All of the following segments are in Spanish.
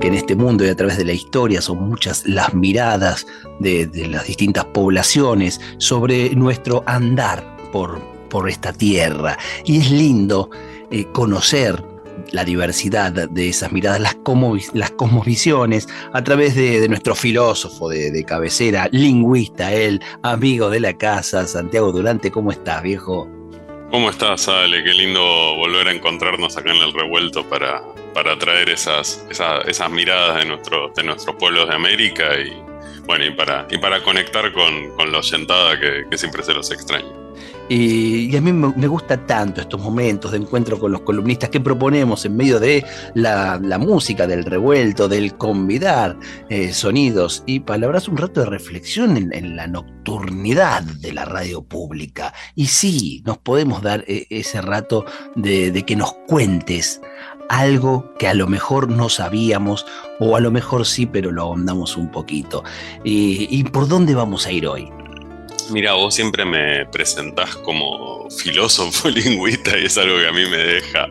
que en este mundo y a través de la historia son muchas las miradas de, las distintas poblaciones sobre nuestro andar por, por esta tierra. Y es lindo eh, conocer la diversidad de esas miradas, las, las cosmovisiones, a través de, nuestro filósofo de, cabecera, lingüista, él, amigo de la casa, Santiago Durante. ¿Cómo estás, viejo? ¿Cómo estás, Ale? Qué lindo volver a encontrarnos acá en el revuelto para, para traer esas, esas, miradas de, nuestro, de nuestros pueblos de América y, bueno, y para, y para conectar con, con la oyentada que, que siempre se los extraña. Y, a mí me, gusta tanto estos momentos de encuentro con los columnistas que proponemos en medio de la, música, del revuelto, del convidar eh, sonidos y palabras, un rato de reflexión en, la nocturnidad de la radio pública. Y sí, nos podemos dar eh, ese rato de, que nos cuentes algo que a lo mejor no sabíamos o a lo mejor sí, pero lo ahondamos un poquito. ¿Y por dónde vamos a ir hoy? Mira, vos siempre me presentás como filósofo lingüista y es algo que a mí me deja,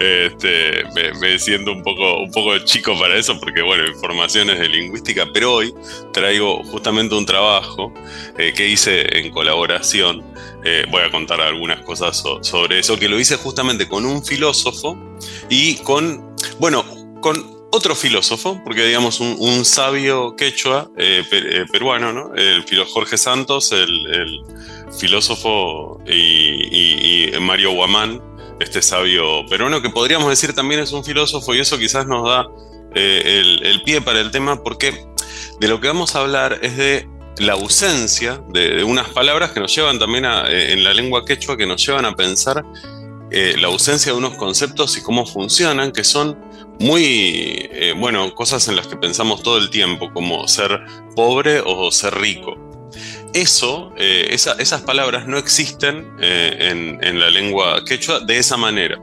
este, me, siento un poco, un poco chico para eso porque, bueno, informaciones de lingüística, pero hoy traigo justamente un trabajo eh, que hice en colaboración. Eh, voy a contar algunas cosas sobre eso, que lo hice justamente con un filósofo y con, bueno, con otro filósofo, porque digamos un, sabio quechua eh, eh, peruano, ¿no? El Jorge Santos, el, filósofo y, Mario Guamán, este sabio peruano, que podríamos decir también es un filósofo y eso quizás nos da eh, el, pie para el tema, porque de lo que vamos a hablar es de la ausencia de, unas palabras que nos llevan también a, en la lengua quechua, que nos llevan a pensar la ausencia de unos conceptos y cómo funcionan, que son muy, eh, bueno, cosas en las que pensamos todo el tiempo, como ser pobre o ser rico. Eso, eh, esas palabras no existen eh, en, la lengua quechua de esa manera.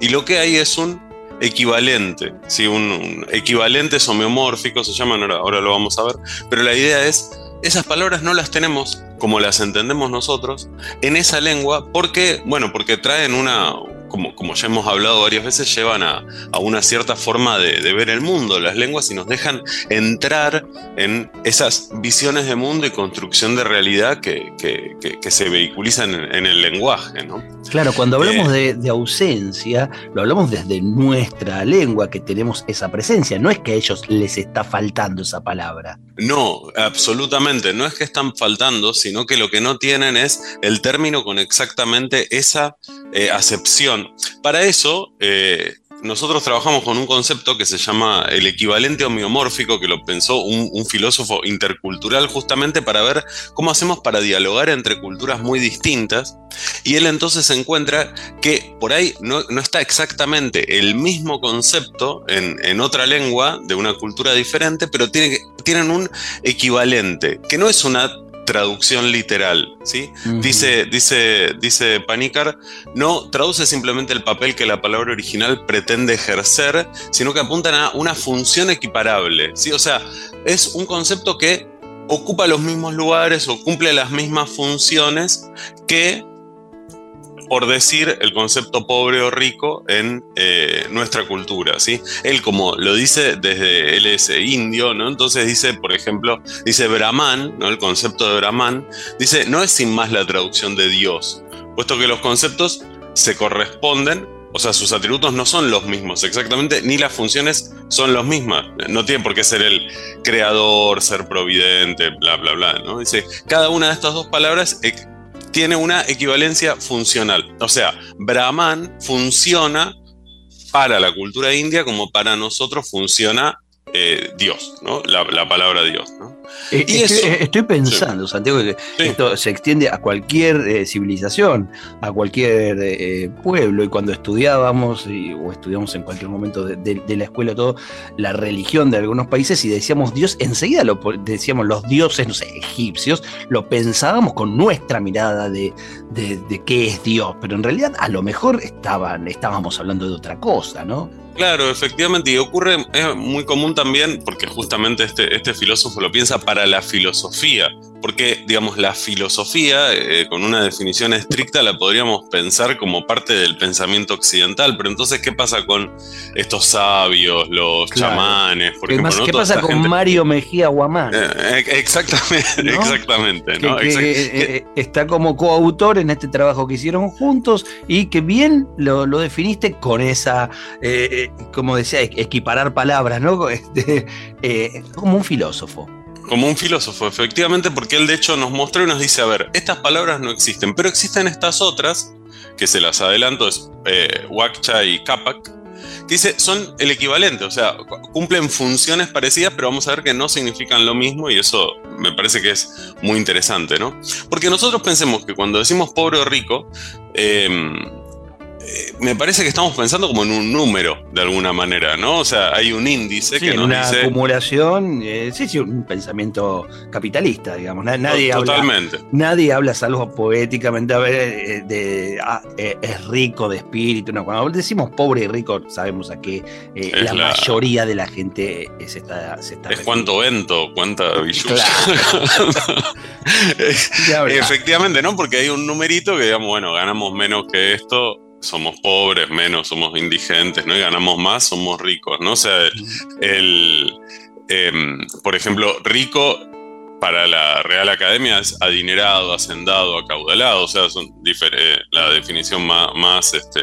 Y lo que hay es un equivalente, ¿sí? un, equivalente homeomórfico, se llaman, ahora, ahora lo vamos a ver, pero la idea es, esas palabras no las tenemos como las entendemos nosotros en esa lengua porque, bueno, porque traen una, como, ya hemos hablado varias veces, llevan a, una cierta forma de, ver el mundo, las lenguas, y nos dejan entrar en esas visiones de mundo y construcción de realidad que, se vehiculizan en, el lenguaje. ¿no? Claro, cuando hablamos eh, de, ausencia, lo hablamos desde nuestra lengua, que tenemos esa presencia, no es que a ellos les está faltando esa palabra. No, absolutamente, no es que están faltando, sino que lo que no tienen es el término con exactamente esa eh, acepción. Para eso, eh, nosotros trabajamos con un concepto que se llama el equivalente homeomórfico, que lo pensó un, filósofo intercultural justamente para ver cómo hacemos para dialogar entre culturas muy distintas. Y él entonces encuentra que por ahí no, está exactamente el mismo concepto en, otra lengua de una cultura diferente, pero tiene, tienen un equivalente, que no es una traducción literal, ¿sí? dice, dice, dice Panicar, no traduce simplemente el papel que la palabra original pretende ejercer, sino que apuntan a una función equiparable, ¿sí? O sea, es un concepto que ocupa los mismos lugares o cumple las mismas funciones que por decir el concepto pobre o rico en eh, nuestra cultura, ¿sí? Él como lo dice desde, él es indio, ¿no? Entonces dice, por ejemplo, dice Brahman, ¿no? El concepto de Brahman, dice, no es sin más la traducción de Dios, puesto que los conceptos se corresponden, o sea, sus atributos no son los mismos exactamente, ni las funciones son las mismas. No tiene por qué ser el creador, ser providente, bla, bla, bla, ¿no? Dice, cada una de estas dos palabras tiene una equivalencia funcional. O sea, Brahman funciona para la cultura india como para nosotros funciona eh, Dios, ¿no? La, palabra Dios. ¿no? Eh, y estoy, pensando, Santiago, que esto se extiende a cualquier eh, civilización, a cualquier eh, pueblo, y cuando estudiábamos o estudiamos en cualquier momento de, la escuela todo, la religión de algunos países y decíamos Dios, enseguida lo decíamos los dioses, no sé, egipcios, lo pensábamos con nuestra mirada de, de qué es Dios, pero en realidad a lo mejor estaban, estábamos hablando de otra cosa, ¿no? Claro, efectivamente, y ocurre, es muy común también, porque justamente este, este filósofo lo piensa para la filosofía, porque, digamos, la filosofía, eh, con una definición estricta, la podríamos pensar como parte del pensamiento occidental, pero entonces, ¿qué pasa con estos sabios, los chamanes? Por ejemplo, ¿Qué pasa con Mario Mejía Guamán? Eh, eh, exactamente, exactamente. ¿no? está como coautor en este trabajo que hicieron juntos y que bien lo, definiste con esa, como decía, equiparar palabras, ¿no? Este, como un filósofo como un filósofo, efectivamente, porque él de hecho nos mostró y nos dice, a ver, estas palabras no existen, pero existen estas otras, que se las adelanto, es eh, Wakcha y Kapak, que dice, son el equivalente, o sea, cumplen funciones parecidas, pero vamos a ver que no significan lo mismo y eso me parece que es muy interesante, ¿no? Porque nosotros pensemos que cuando decimos pobre o rico, eh, eh, me parece que estamos pensando como en un número, de alguna manera, ¿no? O sea, hay un índice que nos una acumulación, eh, sí, sí, un pensamiento capitalista, digamos. Nadie Totalmente. Habla, nadie habla, salvo poéticamente, a ver, eh, de, ah, es rico de espíritu. No, cuando decimos pobre y rico, sabemos a qué la, mayoría de la gente se está... Se es cuánto vento, cuánta billulla. Efectivamente, ¿no? Porque hay un numerito que, digamos, bueno, ganamos menos que esto somos pobres, menos somos indigentes, ¿no? Y ganamos más, somos ricos, ¿no? O sea, el, em, por ejemplo, rico para la Real Academia es adinerado, hacendado, acaudalado, o sea, son eh, la definición más, este,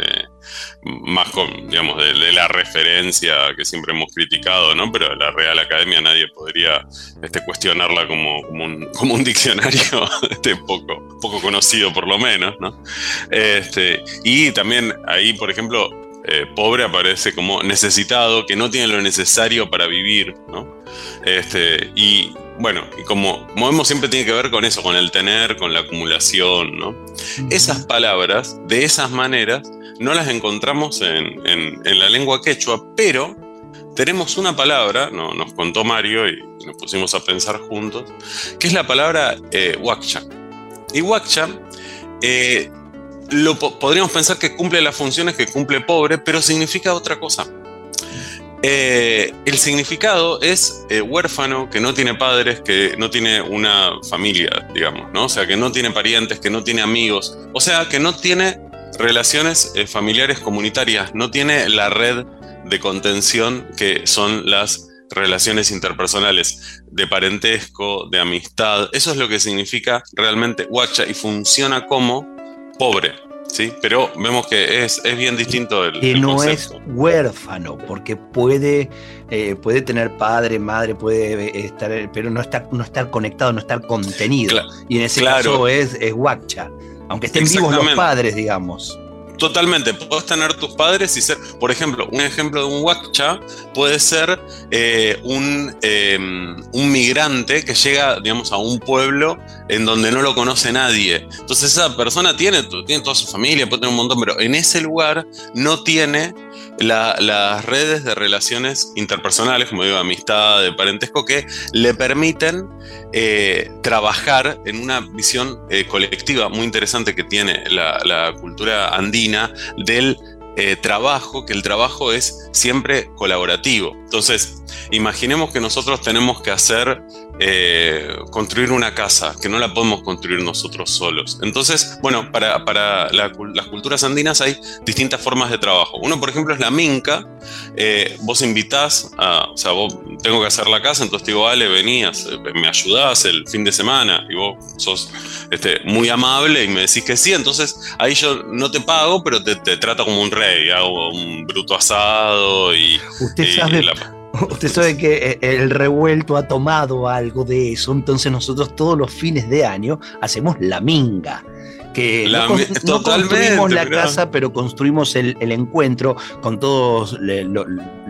más digamos, de, la referencia que siempre hemos criticado, ¿no? Pero la Real Academia nadie podría este, cuestionarla como, como un diccionario este, poco, poco conocido por lo menos, ¿no? Este, y también ahí, por ejemplo, eh, pobre aparece como necesitado, que no tiene lo necesario para vivir, ¿no? Este, y bueno, y como, como siempre tiene que ver con eso, con el tener, con la acumulación, ¿no? Esas palabras, de esas maneras, no las encontramos en, la lengua quechua, pero tenemos una palabra, no, nos contó Mario y nos pusimos a pensar juntos, que es la palabra eh, Y huacha eh, lo podríamos pensar que cumple las funciones que cumple pobre, pero significa otra cosa. Eh, el significado es eh, huérfano, que no tiene padres, que no tiene una familia, digamos, ¿no? O sea, que no tiene parientes, que no tiene amigos, o sea, que no tiene relaciones eh, familiares comunitarias, no tiene la red de contención que son las relaciones interpersonales de parentesco, de amistad. Eso es lo que significa realmente huacha y funciona como pobre. Sí, pero vemos que es, es bien distinto el. Que no es huérfano, porque puede, eh, puede tener padre, madre, puede estar, pero no estar, no estar conectado, no estar contenido. y en ese caso es, es aunque estén vivos los padres, digamos. Totalmente, puedes tener tus padres y ser, por ejemplo, un ejemplo de un huacha puede ser eh, un, em, un, migrante que llega, digamos, a un pueblo en donde no lo conoce nadie. Entonces esa persona tiene, tiene toda su familia, puede tener un montón, pero en ese lugar no tiene las redes de relaciones interpersonales, como digo, amistad, de parentesco, que le permiten eh, trabajar en una visión eh, colectiva muy interesante que tiene la, cultura andina del eh, trabajo, que el trabajo es siempre colaborativo. Entonces, imaginemos que nosotros tenemos que hacer eh, construir una casa, que no la podemos construir nosotros solos. Entonces, bueno, para, para las culturas andinas hay distintas formas de trabajo. Uno, por ejemplo, es la minca. Eh, vos invitás a, o sea, vos tengo que hacer la casa, entonces te digo, vale, venías, eh, me ayudás el fin de semana y vos sos este, muy amable y me decís que sí, entonces ahí yo no te pago, pero te, trato como un rey, hago un bruto asado y... Usted sabe... Usted sabe que eh, el revuelto ha tomado algo de eso, entonces nosotros todos los fines de año hacemos la minga. Que La- no, construimos la casa, pero construimos el, el encuentro con todos le- lo-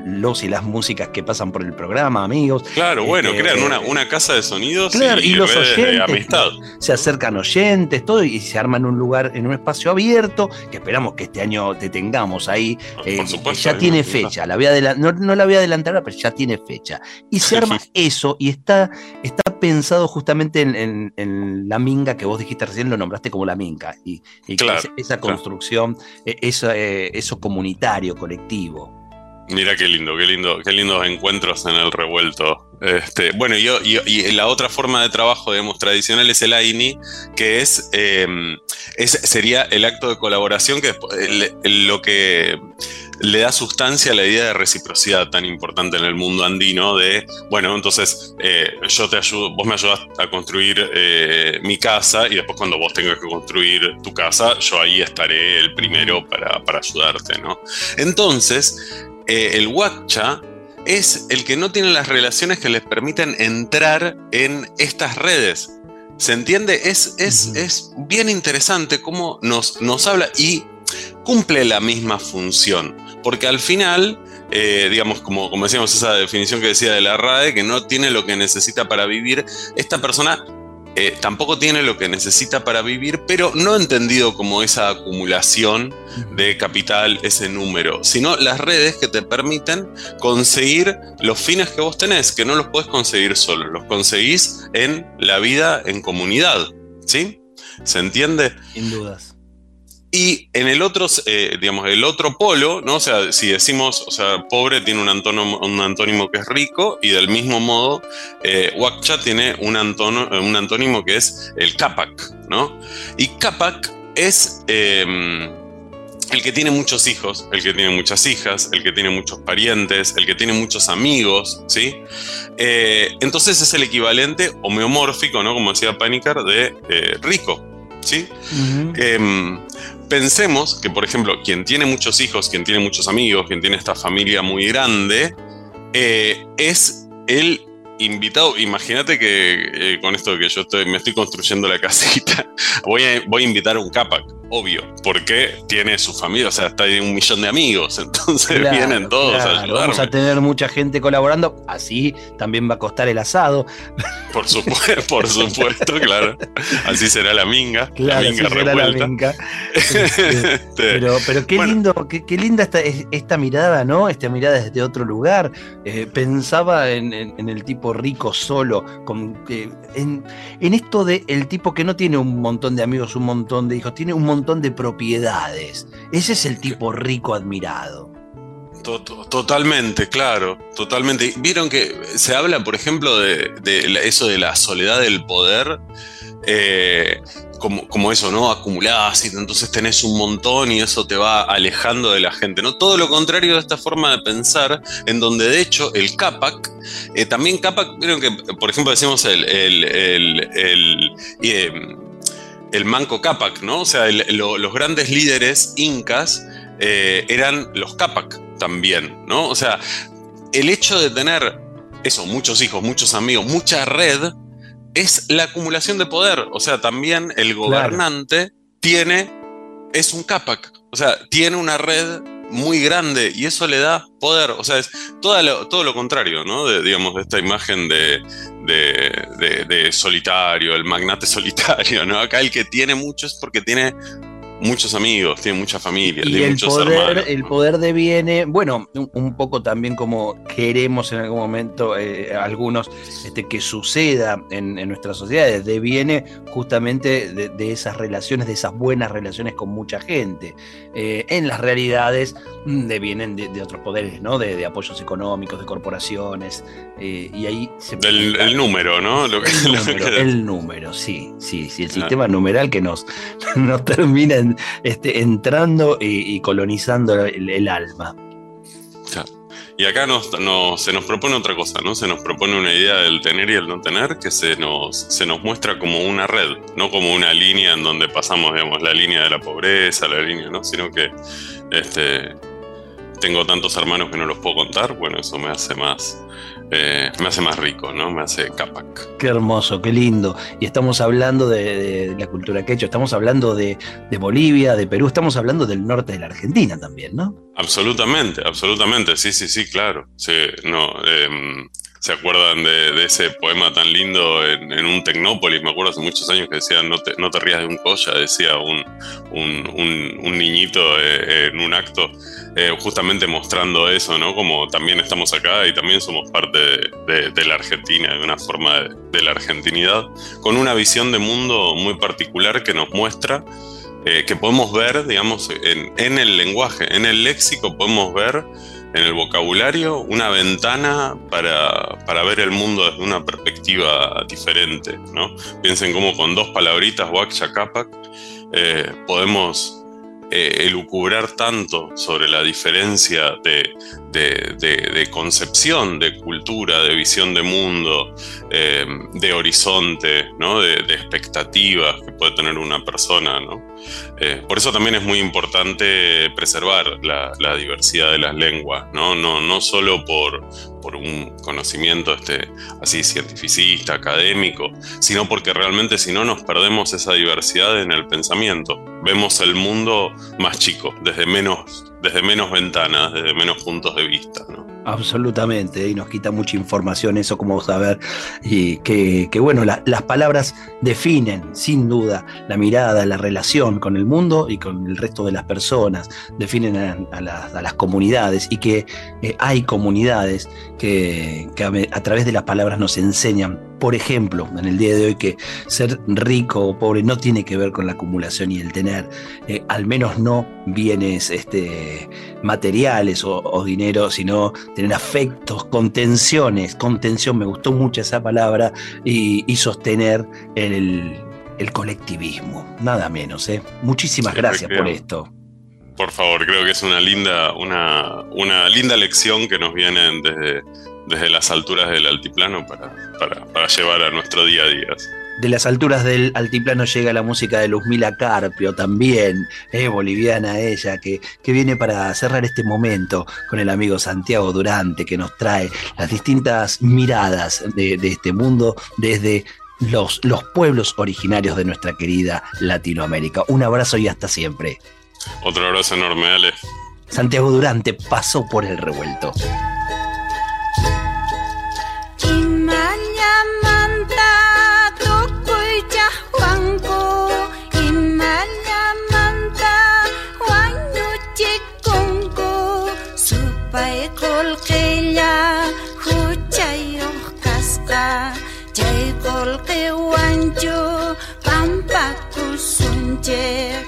los y las músicas que pasan por el programa, amigos. Claro, bueno, Este, crean una, una casa de sonidos Claro, y, los redes de oyentes amistad. se acercan oyentes, todo, y se arman un lugar, en un espacio abierto, que esperamos que este año te tengamos ahí. eh, Por que supuesto. ya tiene fecha, la voy a no, no la voy a adelantar, ahora, pero ya tiene fecha. Y se arma eso, y está, está pensado justamente en, en- en la minga que vos dijiste recién, lo nombraste como la minga. Y, y que Claro, esa, construcción, eh, eso, eh, eso comunitario, colectivo. Mira qué lindo, qué lindo, qué lindos encuentros en el revuelto. Este, bueno, y, y- y la otra forma de trabajo, digamos, tradicional es el AINI, que es, eh, es- sería el acto de colaboración que el- el- lo que le da sustancia a la idea de reciprocidad tan importante en el mundo andino de, bueno, entonces eh, yo te ayudo, vos me ayudas a construir eh, mi casa y después cuando vos tengas que construir tu casa, yo ahí estaré el primero para, para ayudarte, ¿no? Entonces, eh, el Wakcha es el que no tiene las relaciones que les permiten entrar en estas redes. ¿Se entiende? Es, es, es bien interesante cómo nos, nos habla y cumple la misma función. Porque al final, eh, digamos, como, como decíamos, esa definición que decía de la RAE, que no tiene lo que necesita para vivir, esta persona eh, tampoco tiene lo que necesita para vivir, pero no entendido como esa acumulación de capital, ese número, sino las redes que te permiten conseguir los fines que vos tenés, que no los podés conseguir solo, los conseguís en la vida en comunidad, ¿sí? ¿Se entiende? Sin dudas. Y en el otro, eh, digamos, el otro polo, ¿no? O sea, si decimos, o sea, pobre tiene un antónimo, un antónimo que es rico, y del mismo modo, eh, Wakcha tiene un, antono- eh, un antónimo que es el Capac, ¿no? Y Capac es eh, el que tiene muchos hijos, el que tiene muchas hijas, el que tiene muchos parientes, el que tiene muchos amigos, ¿sí? Eh, entonces es el equivalente homeomórfico, ¿no? Como decía Panicar, de rico, ¿sí? Em, pensemos que, por ejemplo, quien tiene muchos hijos, quien tiene muchos amigos, quien tiene esta familia muy grande, eh, es el invitado. Imagínate que eh, con esto que yo estoy, me estoy construyendo la casita, voy a, voy a invitar a un Capac, obvio, porque tiene su familia, o sea, está ahí un millón de amigos, entonces Claro, vienen todos claro, a Vamos a tener mucha gente colaborando, así también va a costar el asado. Por supuesto, por supuesto, claro. Así será la minga, Claro, la así minga será la minga. Este, Pero, pero qué Bueno. lindo, qué, qué linda esta, es- esta mirada, ¿no? Esta mirada desde otro lugar. Eh, pensaba en, en- en el tipo rico solo, con, en, en esto de el tipo que no tiene un montón de amigos, un montón de hijos, tiene un montón de propiedades. Ese es el tipo rico admirado. To- to- Totalmente, claro, totalmente. Vieron que se habla, por ejemplo, de, eso de la soledad del poder, eh, como, como eso, ¿no? Acumulás y entonces tenés un montón y eso te va alejando de la gente, ¿no? Todo lo contrario de esta forma de pensar, en donde de hecho el Capac, eh, también Capac, vieron que, por ejemplo, decimos el, el, el, el, eh, el Manco Capac, ¿no? O sea, el- lo- los grandes líderes incas eh, eran los Capac también, ¿no? O sea, el hecho de tener eso, muchos hijos, muchos amigos, mucha red, es la acumulación de poder. O sea, también el gobernante tiene, es un Capac, o sea, tiene una red muy grande y eso le da poder. O sea, es todo lo, todo lo contrario, ¿no? De, digamos, de esta imagen de, de, de- solitario, el magnate solitario, ¿no? Acá el que tiene mucho es porque tiene muchos amigos, tiene mucha familia, Y tiene el muchos poder, hermanos. el poder deviene, bueno, un, un poco también como queremos en algún momento eh, algunos este, que suceda en, en nuestras sociedades, deviene justamente de, de esas relaciones, de esas buenas relaciones con mucha gente. Eh, en las realidades mm, devienen de, de otros poderes, ¿no? De, de apoyos económicos, de corporaciones, eh, y ahí se El, el número, ¿no? Lo que- el lo número, que- el número, sí, sí, sí, el Ah. sistema numeral que nos, nos termina en- entrando y, colonizando el, alma. Y acá nos- se nos propone otra cosa, ¿no? Se nos propone una idea del tener y el no tener que se nos, se nos muestra como una red, no como una línea en donde pasamos, digamos, la línea de la pobreza, la línea, ¿no? Sino que este, tengo tantos hermanos que no los puedo contar, bueno, eso me hace más, eh, me hace más rico, ¿no? Me hace capac. Qué hermoso, qué lindo. Y estamos hablando de, la cultura quechua, estamos hablando de, Bolivia, de Perú, estamos hablando del norte de la Argentina también, ¿no? Absolutamente, absolutamente, sí, sí, sí, claro. Sí, no, em, se acuerdan de, ese poema tan lindo en, un Tecnópolis, me acuerdo hace muchos años que decía no te, no te rías de un colla, decía un, un, niñito eh, en un acto, eh, justamente mostrando eso, ¿no? Como también estamos acá y también somos parte de, la Argentina, de una forma de, la argentinidad, con una visión de mundo muy particular que nos muestra eh, que podemos ver, digamos, en el lenguaje, en el léxico podemos ver en el vocabulario una ventana para, para, ver el mundo desde una perspectiva diferente. ¿no? Piensen cómo con dos palabritas, Wak Capac, eh, podemos eh, elucubrar tanto sobre la diferencia de, concepción, de cultura, de visión de mundo, eh, de horizonte, de, expectativas que puede tener una persona. Eh, por eso también es muy importante preservar la, diversidad de las lenguas, no, no, solo por, por un conocimiento este, así cientificista, académico, sino porque realmente si no nos perdemos esa diversidad en el pensamiento. Vemos el mundo más chico, desde menos, desde menos ventanas, desde menos puntos de vista. ¿no? Absolutamente, y nos quita mucha información eso, como saber, y que, bueno, las palabras definen, sin duda, la mirada, la relación con el mundo y con el resto de las personas, definen a, las, comunidades, y que eh, hay comunidades que, a, través de las palabras nos enseñan, por ejemplo, en el día de hoy, que ser rico o pobre no tiene que ver con la acumulación y el tener, eh, al menos no bienes este, materiales o dinero, sino tener afectos, contenciones, contención, me gustó mucho esa palabra, y, sostener el, colectivismo, nada menos. ¿eh? Muchísimas gracias por esto. Por favor, creo que es una linda, una, una linda lección que nos viene desde, desde las alturas del altiplano para, para, para llevar a nuestro día a día de las alturas del altiplano llega la música de Luzmila Carpio también, eh, boliviana ella, que, que, viene para cerrar este momento con el amigo Santiago Durante, que nos trae las distintas miradas de, este mundo desde los, los pueblos originarios de nuestra querida Latinoamérica. Un abrazo y hasta siempre. Otro abrazo enorme, Ale. Santiago Durante pasó por el revuelto. dear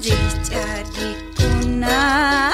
Дитя дикуна